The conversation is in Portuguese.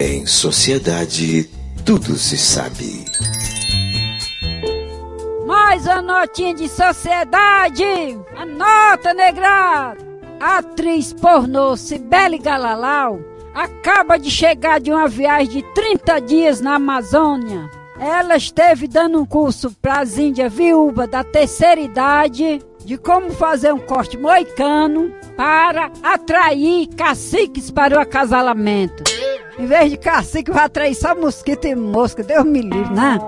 Em sociedade, tudo se sabe. Mais a notinha de sociedade! Anota, negrado! Atriz pornô Cibele Galalau acaba de chegar de uma viagem de 30 dias na Amazônia. Ela esteve dando um curso para as índias viúvas da terceira idade de como fazer um corte moicano para atrair caciques para o acasalamento. Em vez de cacique, vai atrair só mosquito e mosca. Deus me livre, né?